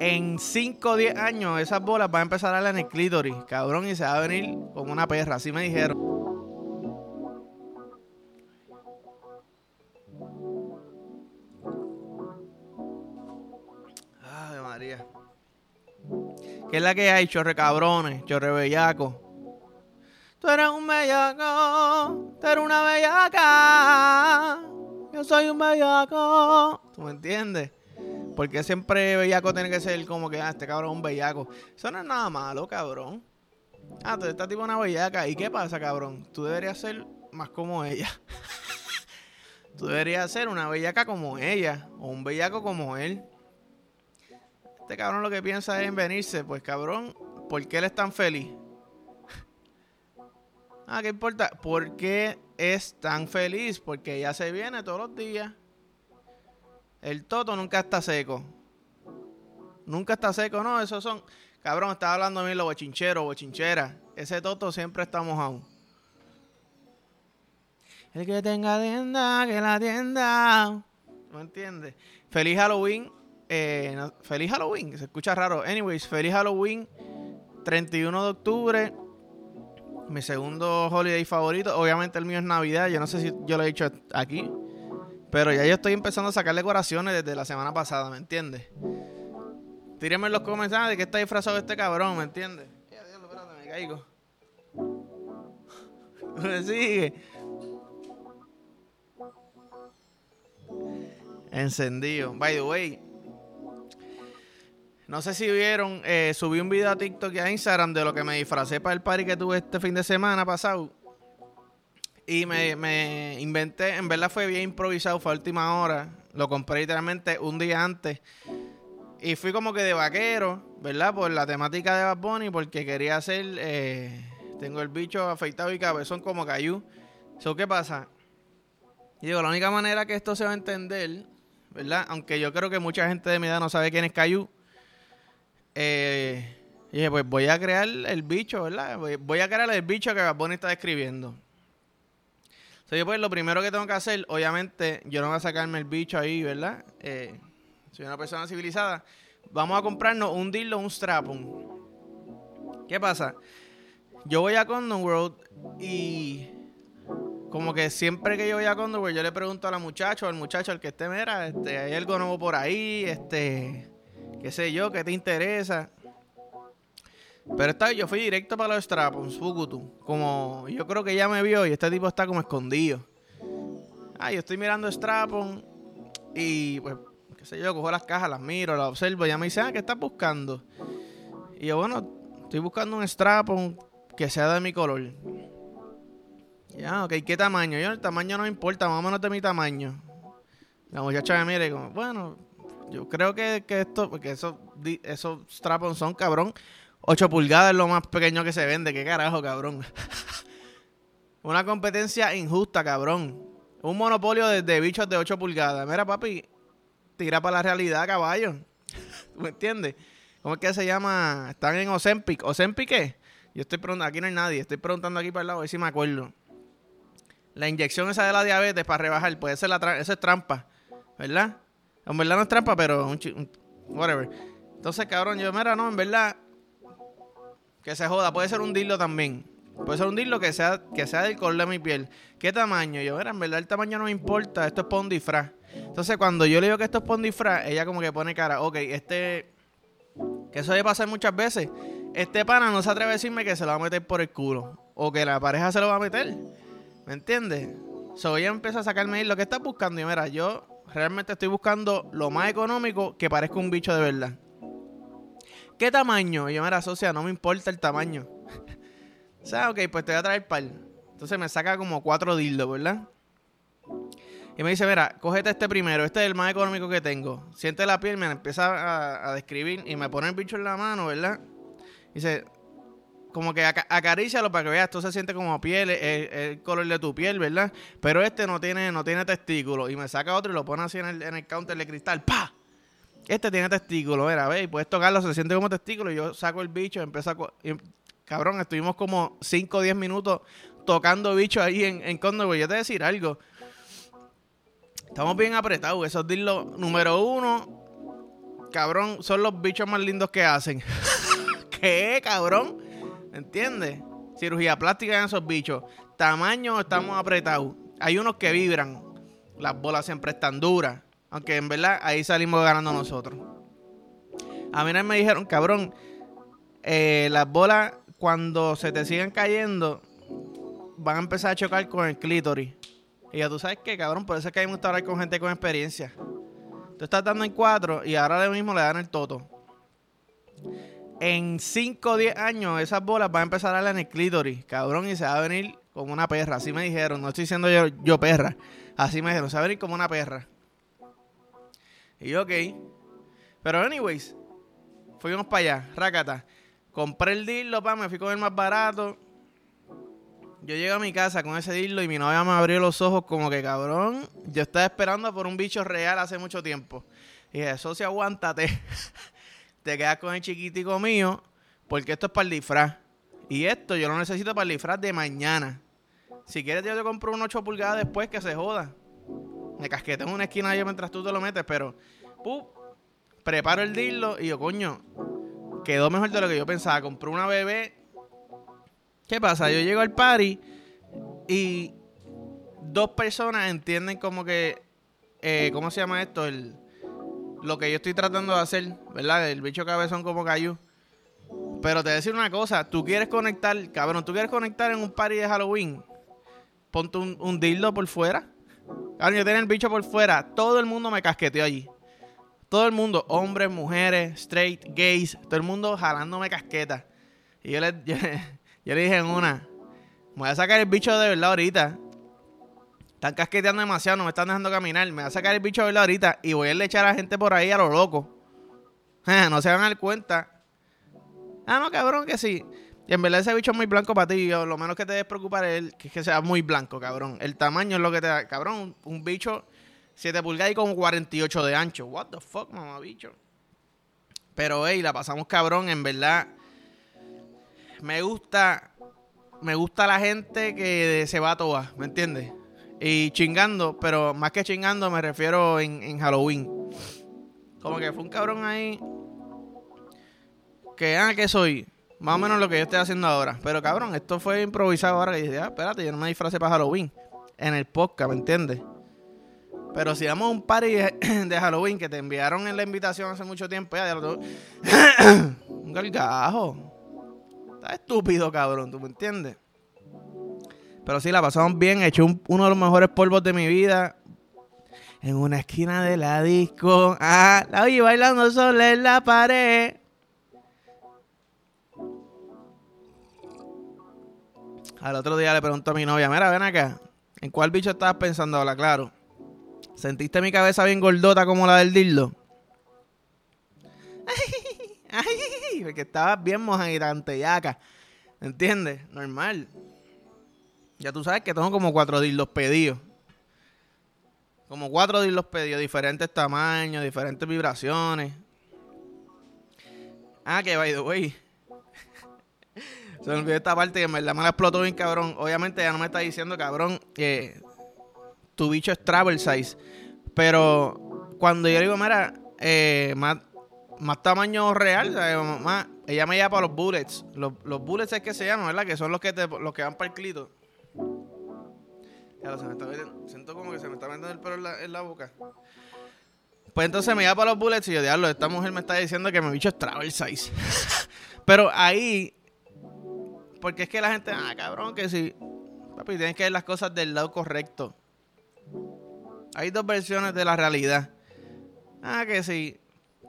en 5 o 10 años esas bolas van a empezar a darle en el clítoris, cabrón, y se va a venir como una perra, así me dijeron. Ay, María. ¿Qué es la que hay, chorre cabrones, chorre bellaco? Tú eres un bellaco, tú eres una bellaca. Yo soy un bellaco. ¿Tú me entiendes? Porque siempre bellaco tiene que ser como que, ah, este cabrón es un bellaco. Eso no es nada malo, cabrón. Ah, tú estás tipo una bellaca. ¿Y qué pasa, cabrón? Tú deberías ser más como ella. tú deberías ser una bellaca como ella. O un bellaco como él. Este cabrón lo que piensa es en venirse. Pues, cabrón, ¿por qué él es tan feliz? ah, ¿qué importa? ¿Por qué es tan feliz? Porque ella se viene todos los días. El toto nunca está seco. Nunca está seco, no, esos son. Cabrón, estaba hablando de mí los bochincheros, bochincheras. Ese toto siempre está mojado. El que tenga tienda, que la tienda. ¿No entiendes? Feliz Halloween. Eh, feliz Halloween, se escucha raro. Anyways, feliz Halloween. 31 de octubre. Mi segundo holiday favorito. Obviamente el mío es Navidad. Yo no sé si yo lo he dicho aquí. Pero ya yo estoy empezando a sacar decoraciones desde la semana pasada, ¿me entiendes? Tírenme en los comentarios de que está disfrazado este cabrón, ¿me entiendes? Espérate, me caigo. Me sigue. Encendido. By the way, no sé si vieron, eh, subí un video a TikTok y a Instagram de lo que me disfracé para el party que tuve este fin de semana pasado. Y me, me, inventé, en verdad fue bien improvisado, fue a última hora. Lo compré literalmente un día antes. Y fui como que de vaquero, ¿verdad? Por la temática de Bad Bunny, porque quería hacer. Eh, tengo el bicho afeitado y cabezón como cayú. ¿Eso qué pasa? Y digo, la única manera que esto se va a entender, ¿verdad? Aunque yo creo que mucha gente de mi edad no sabe quién es cayú. Eh, dije, pues voy a crear el bicho, ¿verdad? Voy a crear el bicho que Bad Bunny está describiendo. Entonces, pues lo primero que tengo que hacer, obviamente, yo no voy a sacarme el bicho ahí, ¿verdad? Eh, soy una persona civilizada. Vamos a comprarnos un dildo, un strapon. ¿Qué pasa? Yo voy a Condom World y como que siempre que yo voy a Condom World, yo le pregunto a la muchacha o al muchacho, al que esté, mira, este, hay algo nuevo por ahí, este, qué sé yo, qué te interesa. Pero esta vez yo fui directo para los strapons, Fukutu. Como yo creo que ya me vio y este tipo está como escondido. Ah, yo estoy mirando strapon y pues, qué sé yo, cojo las cajas, las miro, las observo. Y ya me dice, ah, ¿qué estás buscando? Y yo, bueno, estoy buscando un strapon que sea de mi color. Ya, ok, ¿qué tamaño? Yo, el tamaño no me importa, más o menos de mi tamaño. La muchacha me mira y como, bueno, yo creo que, que esto, porque esos strapons son cabrón 8 pulgadas es lo más pequeño que se vende. ¿Qué carajo, cabrón? Una competencia injusta, cabrón. Un monopolio de, bichos de 8 pulgadas. Mira, papi, tira para la realidad, caballo. ¿Me entiendes? ¿Cómo es que se llama? Están en Ozempic. ¿Ozempic qué? Yo estoy preguntando, aquí no hay nadie. Estoy preguntando aquí para el lado, a ver si me acuerdo. La inyección esa de la diabetes para rebajar, puede ser la eso es trampa, ¿verdad? En verdad no es trampa, pero whatever. Entonces, cabrón, yo, mira, no, en verdad, que se joda. Puede ser un dildo también. Puede ser un dildo que sea, que sea del color de mi piel. ¿Qué tamaño? Yo, era, en verdad el tamaño no me importa. Esto es para un. Entonces, cuando yo le digo que esto es para un ella como que pone cara, ok, este... Que eso debe pasar muchas veces. Este pana no se atreve a decirme que se lo va a meter por el culo. O que la pareja se lo va a meter. ¿Me entiendes? So, ella empieza a sacarme lo que estás buscando. Y mira, yo realmente estoy buscando lo más económico que parezca un bicho de verdad. ¿Qué tamaño? Y yo, mira, socia, no me importa el tamaño. o sea, ok, pues te voy a traer par. Entonces me saca como cuatro dildos, ¿verdad? Y me dice, mira, cógete este primero, este es el más económico que tengo. Siente la piel, me empieza a, describir y me pone el bicho en la mano, ¿verdad? dice, como que acarícialo para que veas, esto se siente como piel, el, el, color de tu piel, ¿verdad? Pero este no tiene, no tiene testículo. Y me saca otro y lo pone así en el, en el counter de cristal, ¡pa! Este tiene testículo, mira, ve, puedes tocarlo, se siente como testículo. Y yo saco el bicho, empiezo a. cabrón, estuvimos como 5 o 10 minutos tocando bicho ahí en, en Yo te voy a decir algo. Estamos bien apretados. Esos dildos, número uno, cabrón, son los bichos más lindos que hacen. ¿Qué, cabrón? ¿Entiendes? Cirugía plástica en esos bichos. Tamaño, estamos apretados. Hay unos que vibran. Las bolas siempre están duras. Aunque en verdad ahí salimos ganando nosotros. A mí me dijeron, cabrón, eh, las bolas cuando se te siguen cayendo van a empezar a chocar con el clítoris. Y ya tú sabes que, cabrón, por eso es que hay que hablar con gente con experiencia. Tú estás dando en cuatro y ahora mismo le dan el toto. En 5 o 10 años esas bolas van a empezar a darle en el clítoris, cabrón, y se va a venir como una perra. Así me dijeron, no estoy diciendo yo, yo perra. Así me dijeron, se va a venir como una perra. Y yo, ok. Pero anyways, fuimos para allá, rácata. Compré el dildo, pa, me fui con el más barato. Yo llego a mi casa con ese dildo y mi novia me abrió los ojos como que, cabrón, yo estaba esperando por un bicho real hace mucho tiempo. Y dije, socio, aguántate. Te quedas con el chiquitico mío porque esto es para el disfraz. Y esto yo lo necesito para el disfraz de mañana. Si quieres yo te compro un 8 pulgadas después que se joda. Me casquete en una esquina yo mientras tú te lo metes, pero... preparo el dildo y yo, coño, quedó mejor de lo que yo pensaba. Compré una bebé. ¿Qué pasa? Yo llego al party y dos personas entienden como que, eh, ¿cómo se llama esto? El, lo que yo estoy tratando de hacer, ¿verdad? El bicho cabezón como cayó. Pero te voy a decir una cosa, tú quieres conectar, cabrón, tú quieres conectar en un party de Halloween, ponte un, un dildo por fuera. Cabrón, yo tenía el bicho por fuera, todo el mundo me casqueteó allí. Todo el mundo, hombres, mujeres, straight, gays, todo el mundo jalándome casqueta. Y yo le, yo, le dije en una, me voy a sacar el bicho de verdad ahorita. Están casqueteando demasiado, no me están dejando caminar. Me voy a sacar el bicho de verdad ahorita y voy a echar a la gente por ahí a lo loco. no se van a dar cuenta. Ah, no, cabrón, que sí. Y en verdad ese bicho es muy blanco para ti. Lo menos que te debes preocupar es que, que sea muy blanco, cabrón. El tamaño es lo que te da. Cabrón, un bicho 7 pulgadas y con 48 de ancho. What the fuck, mamá bicho. Pero, hey, la pasamos cabrón, en verdad. Me gusta. Me gusta la gente que se va a toa, ¿me entiendes? Y chingando, pero más que chingando me refiero en, Halloween. Como que fue un cabrón ahí. Que, ah, que soy. Más o menos lo que yo estoy haciendo ahora. Pero cabrón, esto fue improvisado ahora. Y dije, ah, espérate, yo no me disfracé para Halloween. En el podcast, ¿me entiendes? Pero si vamos a un party de Halloween que te enviaron en la invitación hace mucho tiempo, ya, lo un gargajo. Está estúpido, cabrón, ¿tú me entiendes? Pero sí, la pasamos bien. He hecho uno de los mejores polvos de mi vida. En una esquina de la disco. Ah, la oí bailando sola en la pared. Al otro día le pregunto a mi novia, mira, ven acá. ¿En cuál bicho estabas pensando? Habla claro. ¿Sentiste mi cabeza bien gordota como la del dildo? Ay, ay, porque estaba bien mojadita, yaca. ¿Entiendes? Normal. Ya tú sabes que tengo como cuatro dildos pedidos. Como cuatro dildos pedidos, diferentes tamaños, diferentes vibraciones. Ah, que by the way. Se me olvidó esta parte que en verdad me la explotó bien cabrón. Obviamente ya no me está diciendo, cabrón, que tu bicho es travel size. Pero cuando yo digo, mira, eh, más, más tamaño real, más, ella me lleva para los bullets. Los, los, bullets es que se llaman, ¿verdad? Que son los que, te, los que van para el clito. Ya, se me está siento como que se me está metiendo el pelo en la, boca. Pues entonces me lleva para los bullets y yo, diablo, esta mujer me está diciendo que mi bicho es travel size. Pero ahí, porque es que la gente, ah, cabrón, que si, papi, tienes que ver las cosas del lado correcto. Hay dos versiones de la realidad. Ah, que sí.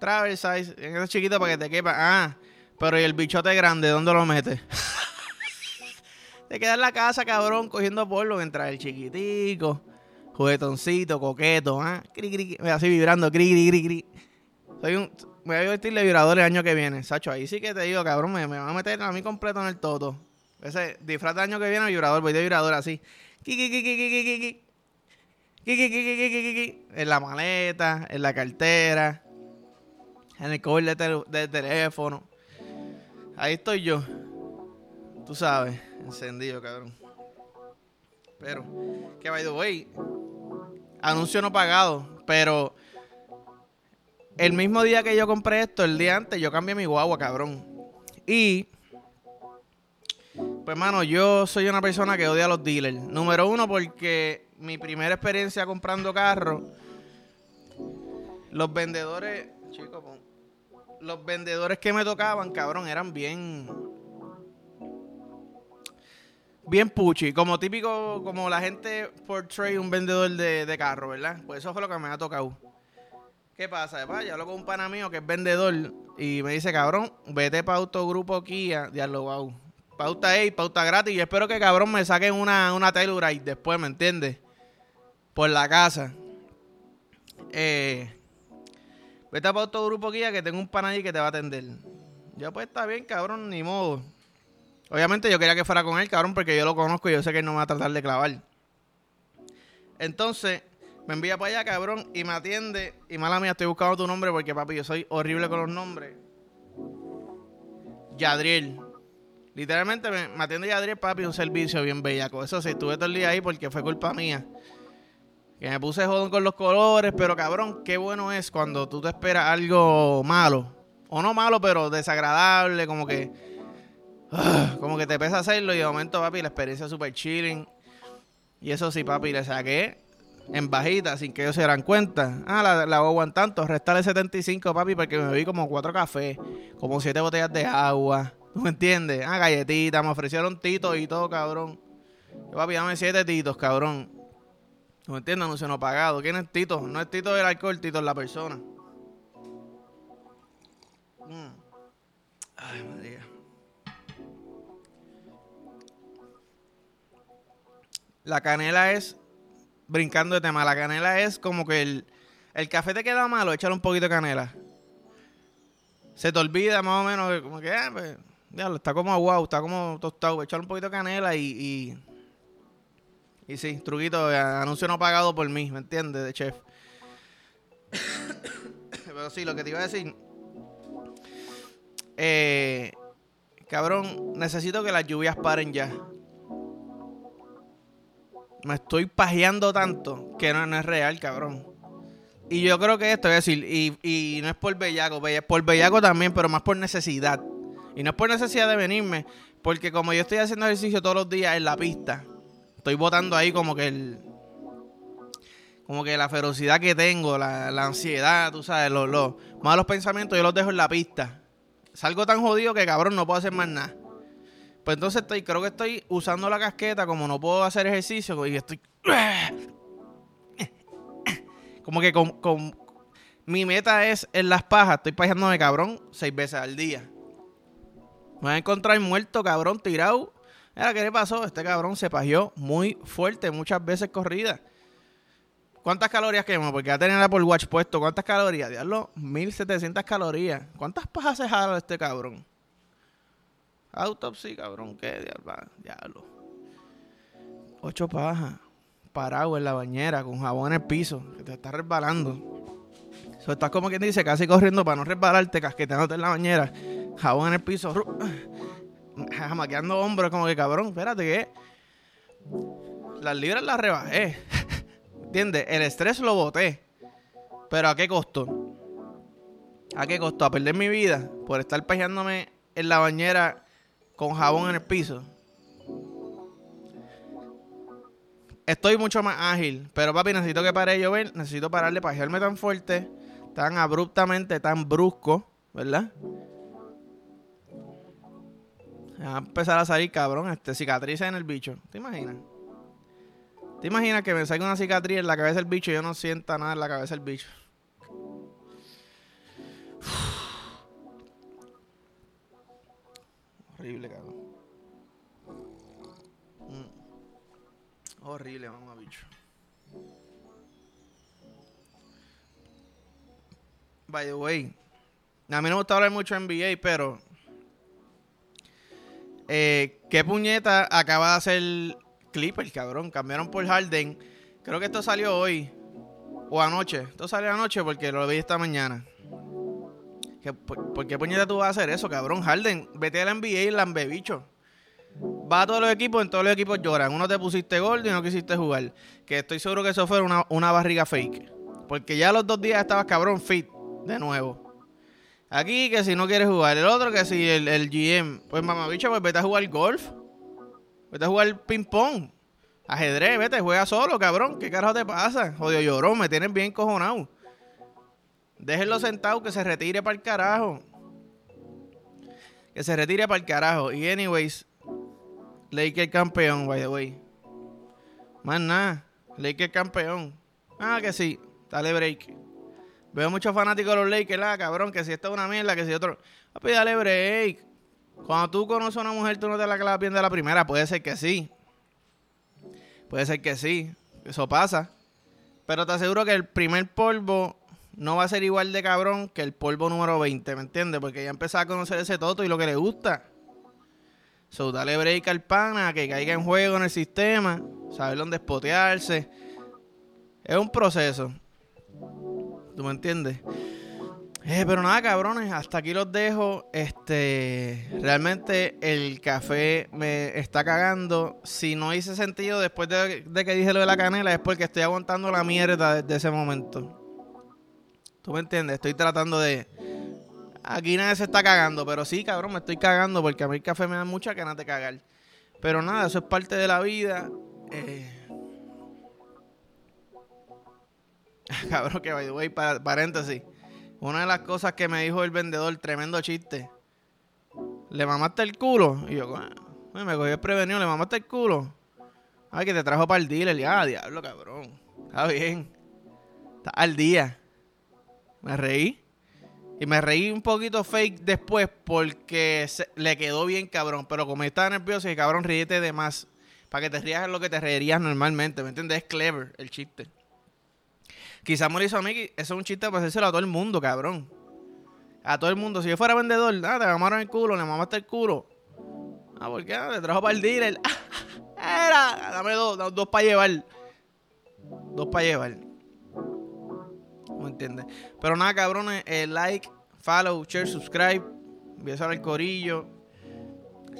Travel size, ese chiquito para que te quepa. Ah, pero ¿y el bichote grande? ¿Dónde lo metes? te quedas en la casa, cabrón, cogiendo polvo mientras el chiquitico, juguetoncito, coqueto, ah, cri, cri, así vibrando, cri, cri, cri, cri. Soy un, voy a vestir de vibrador el año que viene, Sacho. Ahí sí que te digo, cabrón, me, me van a meter a mí completo en el toto. Ese disfraz del año que viene, vibrador, voy de vibrador así. En la maleta, en la cartera, en el cover de, teléfono. Ahí estoy yo. Tú sabes, encendido, cabrón. Pero, que by the way, anuncio no pagado, pero el mismo día que yo compré esto, el día antes, yo cambié mi guagua, cabrón. Y pues, mano, yo soy una persona que odia a los dealers. Número uno, porque mi primera experiencia comprando carros, los vendedores, chicos, los vendedores que me tocaban, cabrón, eran bien. Bien puchi, como típico, como la gente portray un vendedor de, de carro, ¿verdad? Pues eso fue lo que me ha tocado. ¿Qué pasa? Va, yo hablo con un pana mío que es vendedor y me dice, cabrón, vete para Autogrupo Kia, diablo, wow. Pauta A, pauta gratis. Y espero que cabrón me saquen una, una Telluride después, ¿me entiendes? Por la casa. Eh, vete para Autogrupo Kia que tengo un pana ahí que te va a atender. Ya pues está bien, cabrón, ni modo. Obviamente yo quería que fuera con él, cabrón, porque yo lo conozco y yo sé que él no me va a tratar de clavar. Entonces, me envía para allá, cabrón, y me atiende. Y mala mía, estoy buscando tu nombre porque, papi, yo soy horrible con los nombres. Yadriel. Literalmente me, atiende Yadriel, papi, un servicio bien bellaco. Eso sí, estuve todo el día ahí porque fue culpa mía. Que me puse jodón con los colores, pero cabrón, qué bueno es cuando tú te esperas algo malo. O no malo, pero desagradable, como que. Ah, como que te pesa hacerlo y de momento, papi, la experiencia es súper chilling. Y eso sí, papi, le saqué en bajita sin que ellos se dieran cuenta. Ah, la, la en tanto, restale 75, papi, porque me bebí como cuatro cafés, como siete botellas de agua. ¿Tú me entiendes? Ah, galletitas, me ofrecieron titos y todo, cabrón. Yo, papi, dame siete titos, cabrón. ¿Tú me entiendes? No se nos pagado. ¿Quién es Tito? No es Tito del alcohol, Tito es la persona. Mm. Ay, María. La canela es brincando de tema, la canela es como que el, el café te queda malo, échale un poquito de canela. Se te olvida más o menos, como que, ah, pues, está como aguado, está como tostado, échale un poquito de canela y, y, sí, truquito, anuncio no pagado por mí, ¿me entiendes? De chef. Pero sí, lo que te iba a decir, eh, cabrón, necesito que las lluvias paren ya me estoy pajeando tanto que no, es real, cabrón. Y yo creo que esto, es decir, y, no es por bellaco, por bellaco también, pero más por necesidad. Y no es por necesidad de venirme, porque como yo estoy haciendo ejercicio todos los días en la pista, estoy botando ahí como que el. Como que la ferocidad que tengo, la, ansiedad, tú sabes, los, los malos pensamientos, yo los dejo en la pista. Salgo tan jodido que cabrón no puedo hacer más nada. Pues entonces estoy, creo que estoy usando la casqueta como no puedo hacer ejercicio y estoy... Como que con, mi meta es en las pajas, estoy pajándome cabrón seis veces al día. Me voy a encontrar muerto, cabrón, tirado. Mira, ¿qué le pasó? Este cabrón se pajeó muy fuerte, muchas veces corrida. ¿Cuántas calorías quemó? Porque ya tenía el Apple Watch puesto. ¿Cuántas calorías? Diablo, 1700 calorías. ¿Cuántas pajas se jala este cabrón? Autopsy, cabrón, ¿qué? Diablo. Ocho pajas. Parado en la bañera, con jabón en el piso, que te está resbalando. Eso estás como quien dice, casi corriendo para no resbalarte, casqueteándote en la bañera. Jabón en el piso. Jamaqueando hombros, como que cabrón, espérate que. Las libras las rebajé. ¿Entiendes? El estrés lo boté. Pero ¿a qué costo? ¿A qué costo? A perder mi vida por estar pejándome en la bañera con jabón en el piso. Estoy mucho más ágil, pero papi, necesito que pare de llover, necesito pararle para pajearme tan fuerte, tan abruptamente, tan brusco, ¿verdad? Va a empezar a salir, cabrón, este, cicatrices en el bicho. ¿Te imaginas? ¿Te imaginas que me salga una cicatriz en la cabeza del bicho y yo no sienta nada en la cabeza del bicho? Horrible, cabrón. Mm. Horrible, mamá, bicho. By the way, a mí no me gusta hablar mucho en NBA, pero. Eh, ¿Qué puñeta acaba de hacer Clipper, cabrón? Cambiaron por Harden. Creo que esto salió hoy. O anoche. Esto salió anoche porque lo vi esta mañana por, qué puñeta tú vas a hacer eso, cabrón? Harden, vete a la NBA y lambe, bicho. Va a todos los equipos, en todos los equipos lloran. Uno te pusiste gol y no quisiste jugar. Que estoy seguro que eso fue una, barriga fake. Porque ya los dos días estabas cabrón fit. De nuevo. Aquí que si no quieres jugar. El otro que si el, el GM. Pues mamabicho, pues vete a jugar golf. Vete a jugar ping pong. Ajedrez, vete, juega solo, cabrón. ¿Qué carajo te pasa? Jodido llorón, me tienes bien cojonado. Déjenlo sentado, que se retire para el carajo. Que se retire para el carajo. Y anyways, Lakers campeón, by the way. Más nada, Lakers campeón. Ah, que sí, dale break. Veo muchos fanáticos de los Lakers, ah, cabrón, que si esto es una mierda, que si otro. Papi, dale break. Cuando tú conoces a una mujer, tú no te la clavas bien de la primera. Puede ser que sí. Puede ser que sí. Eso pasa. Pero te aseguro que el primer polvo no va a ser igual de cabrón que el polvo número 20, ¿me entiendes? Porque ya empezó a conocer ese toto y lo que le gusta. So, dale break al pana, que caiga en juego en el sistema, saber dónde espotearse. Es un proceso. ¿Tú me entiendes? Eh, pero nada, cabrones, hasta aquí los dejo. Este, realmente el café me está cagando. Si no hice sentido después de, que dije lo de la canela, es porque estoy aguantando la mierda desde ese momento. ¿Tú me entiendes? Estoy tratando de. Aquí nadie se está cagando, pero sí, cabrón, me estoy cagando porque a mí el café me da mucha ganas de cagar. Pero nada, eso es parte de la vida. Eh... cabrón, que by the way, paréntesis. Una de las cosas que me dijo el vendedor, tremendo chiste. ¿Le mamaste el culo? Y yo, ah, me cogí el prevenido, ¿le mamaste el culo? Ay, que te trajo para el dealer. Ya, diablo, cabrón. Está bien. Está al día. Me reí. Y me reí un poquito fake después porque le quedó bien cabrón. Pero como estaba nervioso, y cabrón, ríete de más. Para que te rías lo que te reirías normalmente. ¿Me entiendes? Es clever el chiste. Quizás me lo hizo a mí, eso es un chiste para hacérselo a todo el mundo, cabrón. A todo el mundo. Si yo fuera vendedor, nada, te mamaron el culo, le mamaste el culo. Ah, ¿por qué? Ah, te trajo para el dealer. Era, dame dos, dos para llevar. Dos para llevar. Pero nada, cabrones, eh, like, follow, share, subscribe. Empieza el corillo.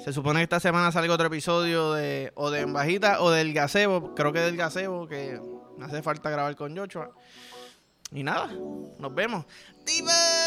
Se supone que esta semana salga otro episodio de o de Embajita o del Gazebo. Creo que del Gazebo, que hace falta grabar con Joshua. Y nada, nos vemos. ¡Dime!